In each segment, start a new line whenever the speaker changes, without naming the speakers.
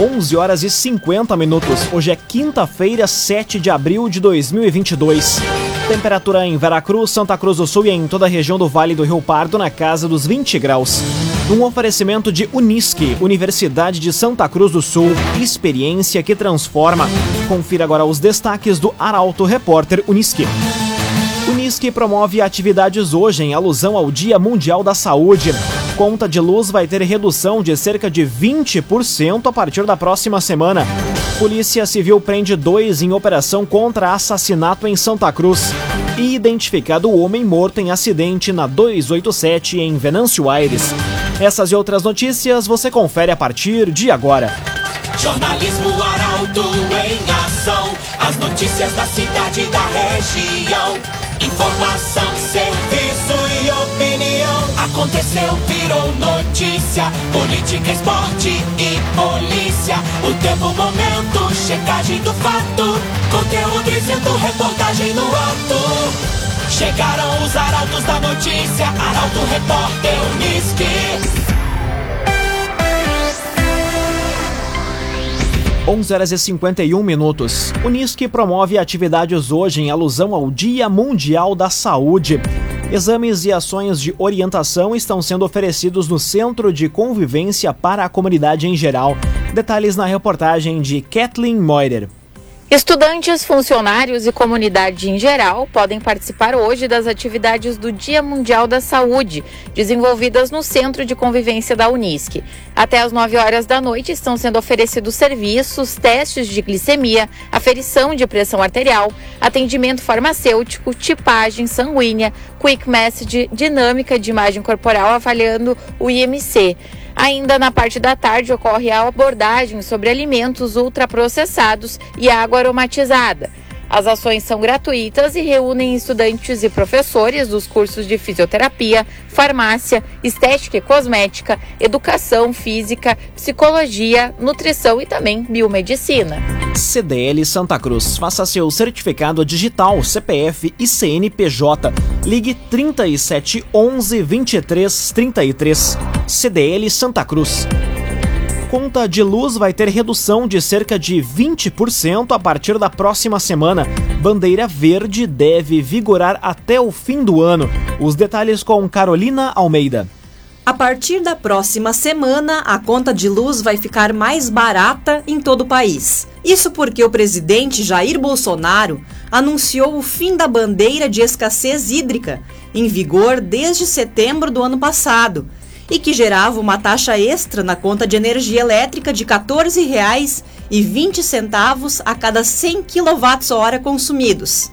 11 horas e 50 minutos. Hoje é quinta-feira, 7 de abril de 2022. Temperatura em Veracruz, Santa Cruz do Sul e em toda a região do Vale do Rio Pardo na casa dos 20 graus. Um oferecimento de Unisque, Universidade de Santa Cruz do Sul, experiência que transforma. Confira agora os destaques do Arauto Repórter Unisque. Unisque promove atividades hoje em alusão ao Dia Mundial da Saúde. Conta de luz vai ter redução de cerca de 20% a partir da próxima semana. Polícia Civil prende dois em operação contra assassinato em Santa Cruz. E identificado o homem morto em acidente na 287 em Venâncio Aires. Essas e outras notícias você confere a partir de agora.
Jornalismo Arauto em ação. As notícias da cidade e da região. Informação, serviço e opinião. Aconteceu, virou notícia. Política, esporte e polícia. O tempo, momento, checagem do fato. Conteúdo dizendo, reportagem no ato. Chegaram os arautos da notícia. Arauto, repórter, Unisque.
11 horas e 51 minutos. Unisque promove atividades hoje em alusão ao Dia Mundial da Saúde. Exames e ações de orientação estão sendo oferecidos no Centro de Convivência para a comunidade em geral. Detalhes na reportagem de Kathleen Moider.
Estudantes, funcionários e comunidade em geral podem participar hoje das atividades do Dia Mundial da Saúde, desenvolvidas no Centro de Convivência da Unisc. Até às 9 horas da noite estão sendo oferecidos serviços, testes de glicemia, aferição de pressão arterial, atendimento farmacêutico, tipagem sanguínea, quick message, dinâmica de imagem corporal avaliando o IMC. Ainda na parte da tarde ocorre a abordagem sobre alimentos ultraprocessados e água aromatizada. As ações são gratuitas e reúnem estudantes e professores dos cursos de fisioterapia, farmácia, estética e cosmética, educação física, psicologia, nutrição e também biomedicina.
CDL Santa Cruz. Faça seu certificado digital, CPF e CNPJ. Ligue 37 11 23 33. CDL Santa Cruz. Conta de luz vai ter redução de cerca de 20% a partir da próxima semana. Bandeira verde deve vigorar até o fim do ano. Os detalhes com Carolina Almeida.
A partir da próxima semana, a conta de luz vai ficar mais barata em todo o país. Isso porque o presidente Jair Bolsonaro anunciou o fim da bandeira de escassez hídrica, em vigor desde setembro do ano passado e que gerava uma taxa extra na conta de energia elétrica de R$ 14,20 a cada 100 kWh consumidos.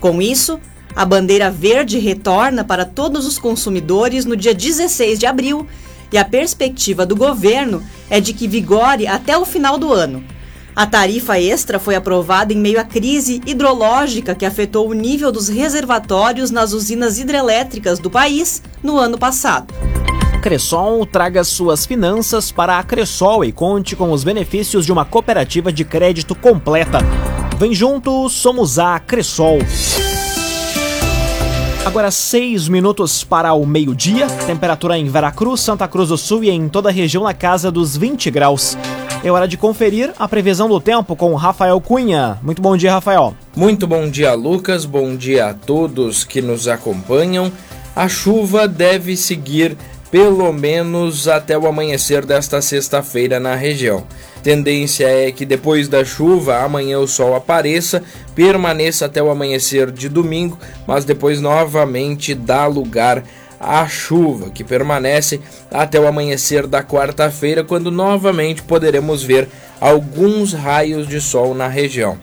Com isso, a bandeira verde retorna para todos os consumidores no dia 16 de abril e a perspectiva do governo é de que vigore até o final do ano. A tarifa extra foi aprovada em meio à crise hidrológica que afetou o nível dos reservatórios nas usinas hidrelétricas do país no ano passado.
Cressol traga suas finanças para a Cressol e conte com os benefícios de uma cooperativa de crédito completa. Vem junto, somos a Cressol. Agora seis minutos para o meio-dia. Temperatura em Veracruz, Santa Cruz do Sul e em toda a região na casa dos 20 graus. É hora de conferir a previsão do tempo com Rafael Cunha. Muito bom dia, Rafael.
Muito bom dia, Lucas. Bom dia a todos que nos acompanham. A chuva deve seguir pelo menos até o amanhecer desta sexta-feira na região. Tendência é que depois da chuva, amanhã o sol apareça, permaneça até o amanhecer de domingo, mas depois novamente dá lugar à chuva, que permanece até o amanhecer da quarta-feira, quando novamente poderemos ver alguns raios de sol na região.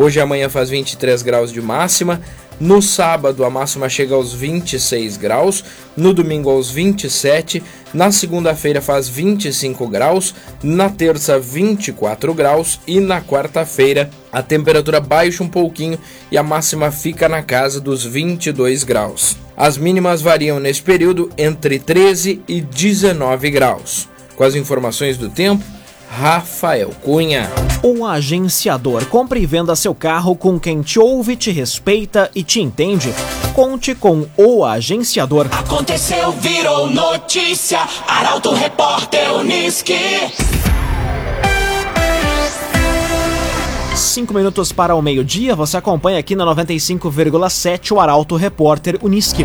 Hoje e amanhã faz 23 graus de máxima, no sábado, a máxima chega aos 26 graus. No domingo, aos 27. Na segunda-feira, faz 25 graus. Na terça, 24 graus. E na quarta-feira, a temperatura baixa um pouquinho e a máxima fica na casa dos 22 graus. As mínimas variam nesse período entre 13 e 19 graus. Com as informações do tempo, Rafael Cunha.
O agenciador compra e venda seu carro com quem te ouve, te respeita e te entende. Conte com o agenciador.
Aconteceu, virou notícia. Arauto Repórter Uniski.
Cinco minutos para o meio-dia, você acompanha aqui na 95,7 o Arauto Repórter Unisque.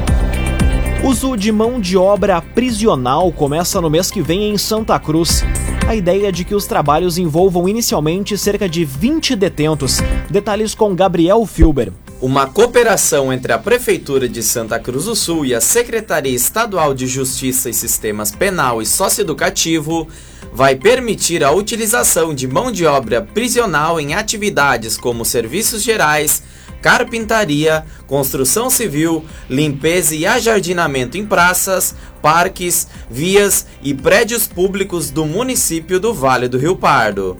Uso de mão de obra prisional começa no mês que vem em Santa Cruz. A ideia de que os trabalhos envolvam inicialmente cerca de 20 detentos. Detalhes com Gabriel Filber.
Uma cooperação entre a Prefeitura de Santa Cruz do Sul e a Secretaria Estadual de Justiça e Sistemas Penal e Socioeducativo vai permitir a utilização de mão de obra prisional em atividades como serviços gerais, carpintaria, construção civil, limpeza e ajardinamento em praças, parques, vias e prédios públicos do município do Vale do Rio Pardo.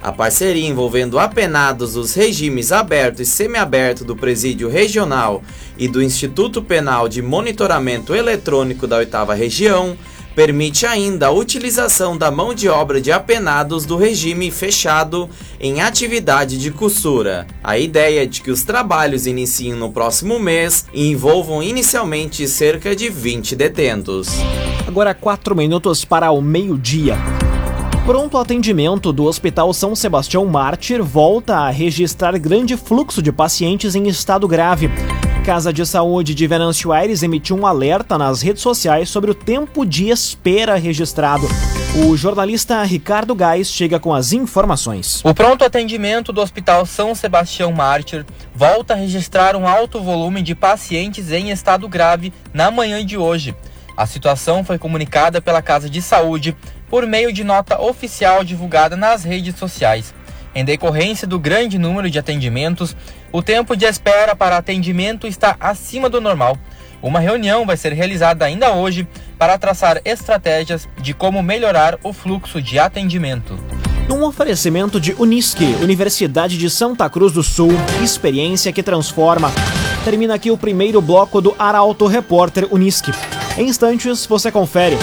A parceria envolvendo apenados dos regimes aberto e semiaberto do Presídio Regional e do Instituto Penal de Monitoramento Eletrônico da Oitava Região permite ainda a utilização da mão de obra de apenados do regime fechado em atividade de costura. A ideia é de que os trabalhos iniciem no próximo mês e envolvam inicialmente cerca de 20 detentos.
Agora 4 minutos para o meio-dia. Pronto atendimento do Hospital São Sebastião Mártir volta a registrar grande fluxo de pacientes em estado grave. Casa de Saúde de Venâncio Aires emitiu um alerta nas redes sociais sobre o tempo de espera registrado. O jornalista Ricardo Gás chega com as informações.
O pronto atendimento do Hospital São Sebastião Mártir volta a registrar um alto volume de pacientes em estado grave na manhã de hoje. A situação foi comunicada pela Casa de Saúde por meio de nota oficial divulgada nas redes sociais. Em decorrência do grande número de atendimentos, o tempo de espera para atendimento está acima do normal. Uma reunião vai ser realizada ainda hoje para traçar estratégias de como melhorar o fluxo de atendimento.
Num oferecimento de Unisque, Universidade de Santa Cruz do Sul, experiência que transforma. Termina aqui o primeiro bloco do Arauto Repórter Unisque. Em instantes, você confere.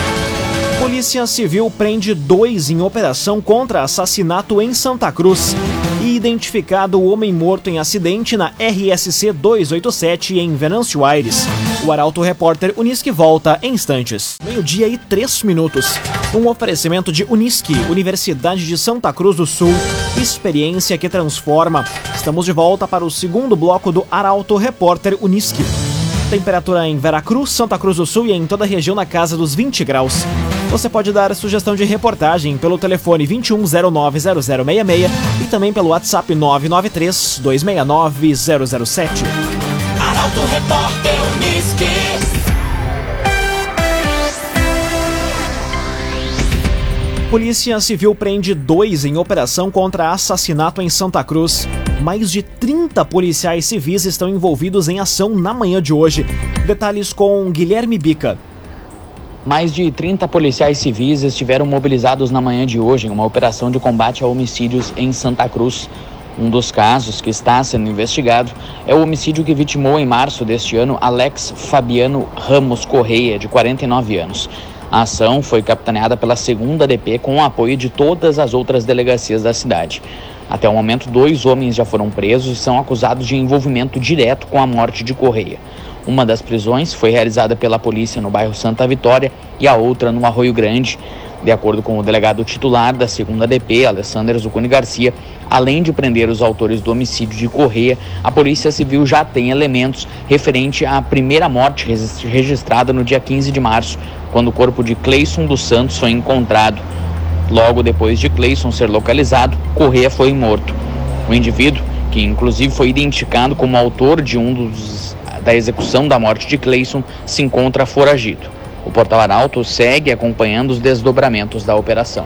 Polícia Civil prende dois em operação contra assassinato em Santa Cruz. E identificado o homem morto em acidente na RSC 287 em Venâncio Aires. O Arauto Repórter Unisque volta em instantes. Meio-dia e três minutos. Um oferecimento de Unisque, Universidade de Santa Cruz do Sul. Experiência que transforma. Estamos de volta para o segundo bloco do Arauto Repórter Unisque. Temperatura em Veracruz, Santa Cruz do Sul e em toda a região na casa dos 20 graus. Você pode dar sugestão de reportagem pelo telefone 21090066 e também pelo WhatsApp 993 269 007.
Arauto Repórter Unisque.
Polícia Civil prende dois em operação contra assassinato em Santa Cruz. Mais de 30 policiais civis estão envolvidos em ação na manhã de hoje. Detalhes com Guilherme Bica.
Mais de 30 policiais civis estiveram mobilizados na manhã de hoje em uma operação de combate a homicídios em Santa Cruz. Um dos casos que está sendo investigado é o homicídio que vitimou em março deste ano Alex Fabiano Ramos Correia, de 49 anos. A ação foi capitaneada pela segunda DP com o apoio de todas as outras delegacias da cidade. Até o momento, dois homens já foram presos e são acusados de envolvimento direto com a morte de Correia. Uma das prisões foi realizada pela polícia no bairro Santa Vitória e a outra no Arroio Grande. De acordo com o delegado titular da segunda DP, Alessandro Zucuni Garcia, além de prender os autores do homicídio de Correia, a Polícia Civil já tem elementos referente à primeira morte registrada no dia 15 de março, quando o corpo de Cleison dos Santos foi encontrado. Logo depois de Cleison ser localizado, Correia foi morto. O indivíduo, que inclusive foi identificado como autor de um dos da execução da morte de Cleison, se encontra foragido. O Portal Arauto segue acompanhando os desdobramentos da operação.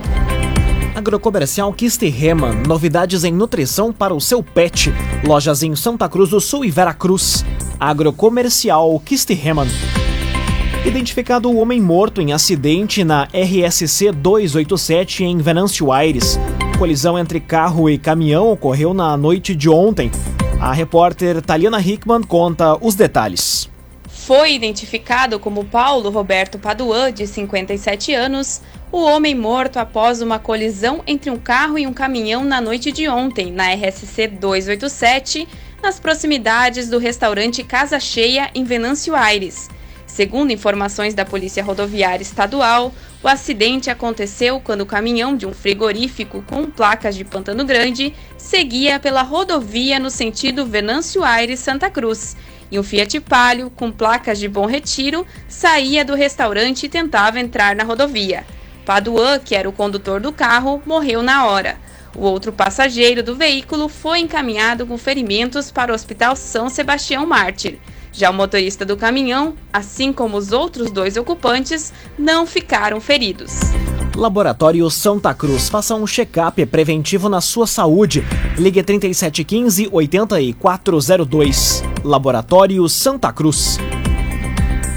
Agrocomercial Kisterreman, novidades em nutrição para o seu pet. Lojas em Santa Cruz do Sul e Veracruz. Agrocomercial Kisterreman. Identificado o homem morto em acidente na RSC 287 em Venâncio Aires. Colisão entre carro e caminhão ocorreu na noite de ontem. A repórter Taliana Hickman conta os detalhes.
Foi identificado como Paulo Roberto Paduan, de 57 anos, o homem morto após uma colisão entre um carro e um caminhão na noite de ontem, na RSC 287, nas proximidades do restaurante Casa Cheia, em Venâncio Aires. Segundo informações da Polícia Rodoviária Estadual, o acidente aconteceu quando o caminhão de um frigorífico com placas de Pantano Grande seguia pela rodovia no sentido Venâncio Aires Santa Cruz e um Fiat Palio com placas de Bom Retiro saía do restaurante e tentava entrar na rodovia. Paduan, que era o condutor do carro, morreu na hora. O outro passageiro do veículo foi encaminhado com ferimentos para o Hospital São Sebastião Mártir. Já o motorista do caminhão, assim como os outros dois ocupantes, não ficaram feridos.
Laboratório Santa Cruz. Faça um check-up preventivo na sua saúde. Ligue 3715 8402. Laboratório Santa Cruz.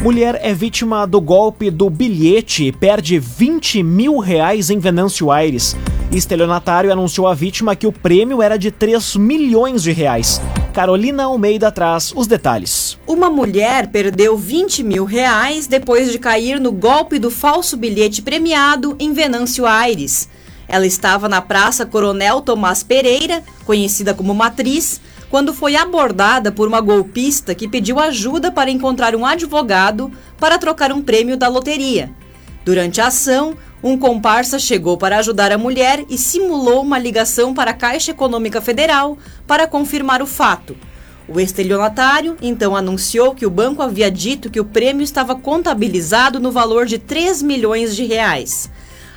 Mulher é vítima do golpe do bilhete e perde 20 mil reais em Venâncio Aires. Estelionatário anunciou à vítima que o prêmio era de 3 milhões de reais. Carolina Almeida traz os detalhes.
Uma mulher perdeu 20 mil reais depois de cair no golpe do falso bilhete premiado em Venâncio Aires. Ela estava na Praça Coronel Tomás Pereira, conhecida como Matriz, quando foi abordada por uma golpista que pediu ajuda para encontrar um advogado para trocar um prêmio da loteria. Durante a ação, um comparsa chegou para ajudar a mulher e simulou uma ligação para a Caixa Econômica Federal para confirmar o fato. O estelionatário então anunciou que o banco havia dito que o prêmio estava contabilizado no valor de 3 milhões de reais.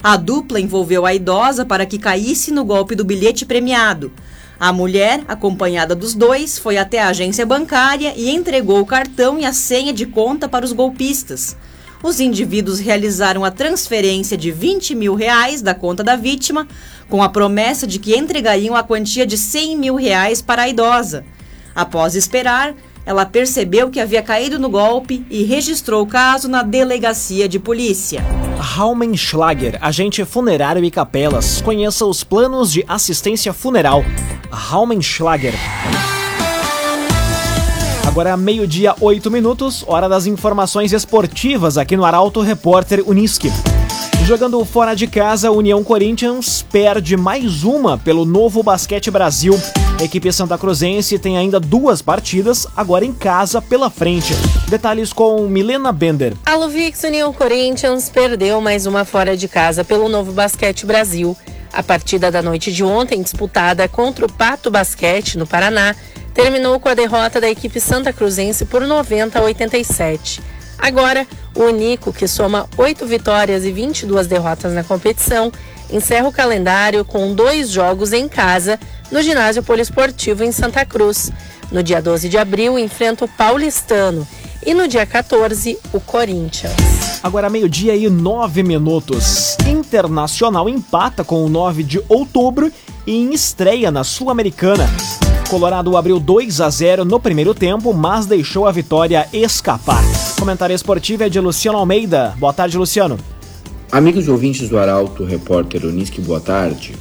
A dupla envolveu a idosa para que caísse no golpe do bilhete premiado. A mulher, acompanhada dos dois, foi até a agência bancária e entregou o cartão e a senha de conta para os golpistas. Os indivíduos realizaram a transferência de 20 mil reais da conta da vítima, com a promessa de que entregariam a quantia de 100 mil reais para a idosa. Após esperar, ela percebeu que havia caído no golpe e registrou o caso na delegacia de polícia.
Raumenschlager, agente funerário e capelas. Conheça os planos de assistência funeral. Raumenschlager. Agora meio-dia, oito minutos, hora das informações esportivas aqui no Arauto Repórter Uniski. Jogando fora de casa, União Corinthians perde mais uma pelo Novo Basquete Brasil. A equipe santa cruzense tem ainda duas partidas, agora em casa, pela frente. Detalhes com Milena Bender.
A Luvix União Corinthians perdeu mais uma fora de casa pelo Novo Basquete Brasil. A partida da noite de ontem, disputada contra o Pato Basquete, no Paraná, terminou com a derrota da equipe santa cruzense por 90 a 87. Agora, o Unico, que soma 8 vitórias e 22 derrotas na competição, encerra o calendário com dois jogos em casa no ginásio poliesportivo em Santa Cruz. No dia 12 de abril, enfrenta o Paulistano e no dia 14, o Corinthians.
Agora meio-dia e nove minutos. Internacional empata com o 9 de outubro e em estreia na Sul-Americana. Colorado abriu 2 a 0 no primeiro tempo, mas deixou a vitória escapar. Comentário esportivo é de Luciano Almeida. Boa tarde, Luciano.
Amigos ouvintes do Arauto, repórter Uniski, boa tarde.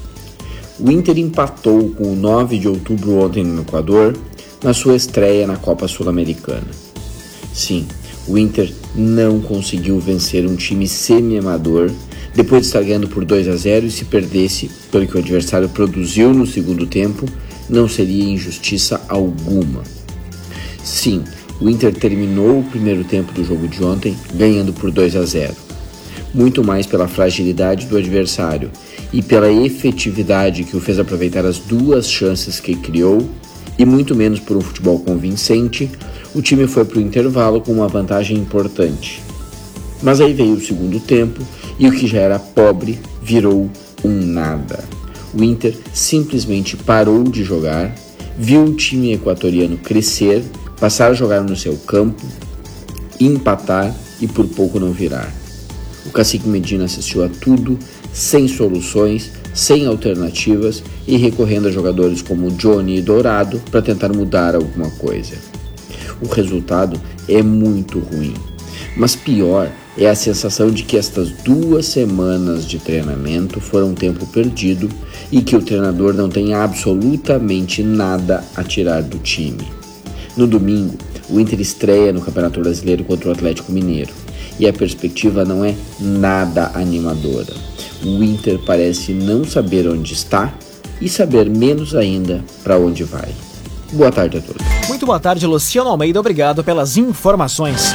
O Inter empatou com o 9 de outubro ontem no Equador, na sua estreia na Copa Sul-Americana. Sim, o Inter não conseguiu vencer um time semi-amador depois de estar ganhando por 2 a 0 e se perdesse pelo que o adversário produziu no segundo tempo, não seria injustiça alguma. Sim, o Inter terminou o primeiro tempo do jogo de ontem ganhando por 2 a 0 muito mais pela fragilidade do adversário e pela efetividade que o fez aproveitar as duas chances que criou, e muito menos por um futebol convincente, o time foi para o intervalo com uma vantagem importante. Mas aí veio o segundo tempo e o que já era pobre virou um nada. O Inter simplesmente parou de jogar, viu o time equatoriano crescer, passar a jogar no seu campo, empatar e por pouco não virar. O cacique Medina assistiu a tudo, sem soluções, sem alternativas e recorrendo a jogadores como Johnny e Dourado para tentar mudar alguma coisa. O resultado é muito ruim, mas pior é a sensação de que estas duas semanas de treinamento foram tempo perdido e que o treinador não tem absolutamente nada a tirar do time. No domingo, o Inter estreia no Campeonato Brasileiro contra o Atlético Mineiro e a perspectiva não é nada animadora. O Inter parece não saber onde está e saber menos ainda para onde vai. Boa tarde a todos.
Muito boa tarde, Luciano Almeida. Obrigado pelas informações.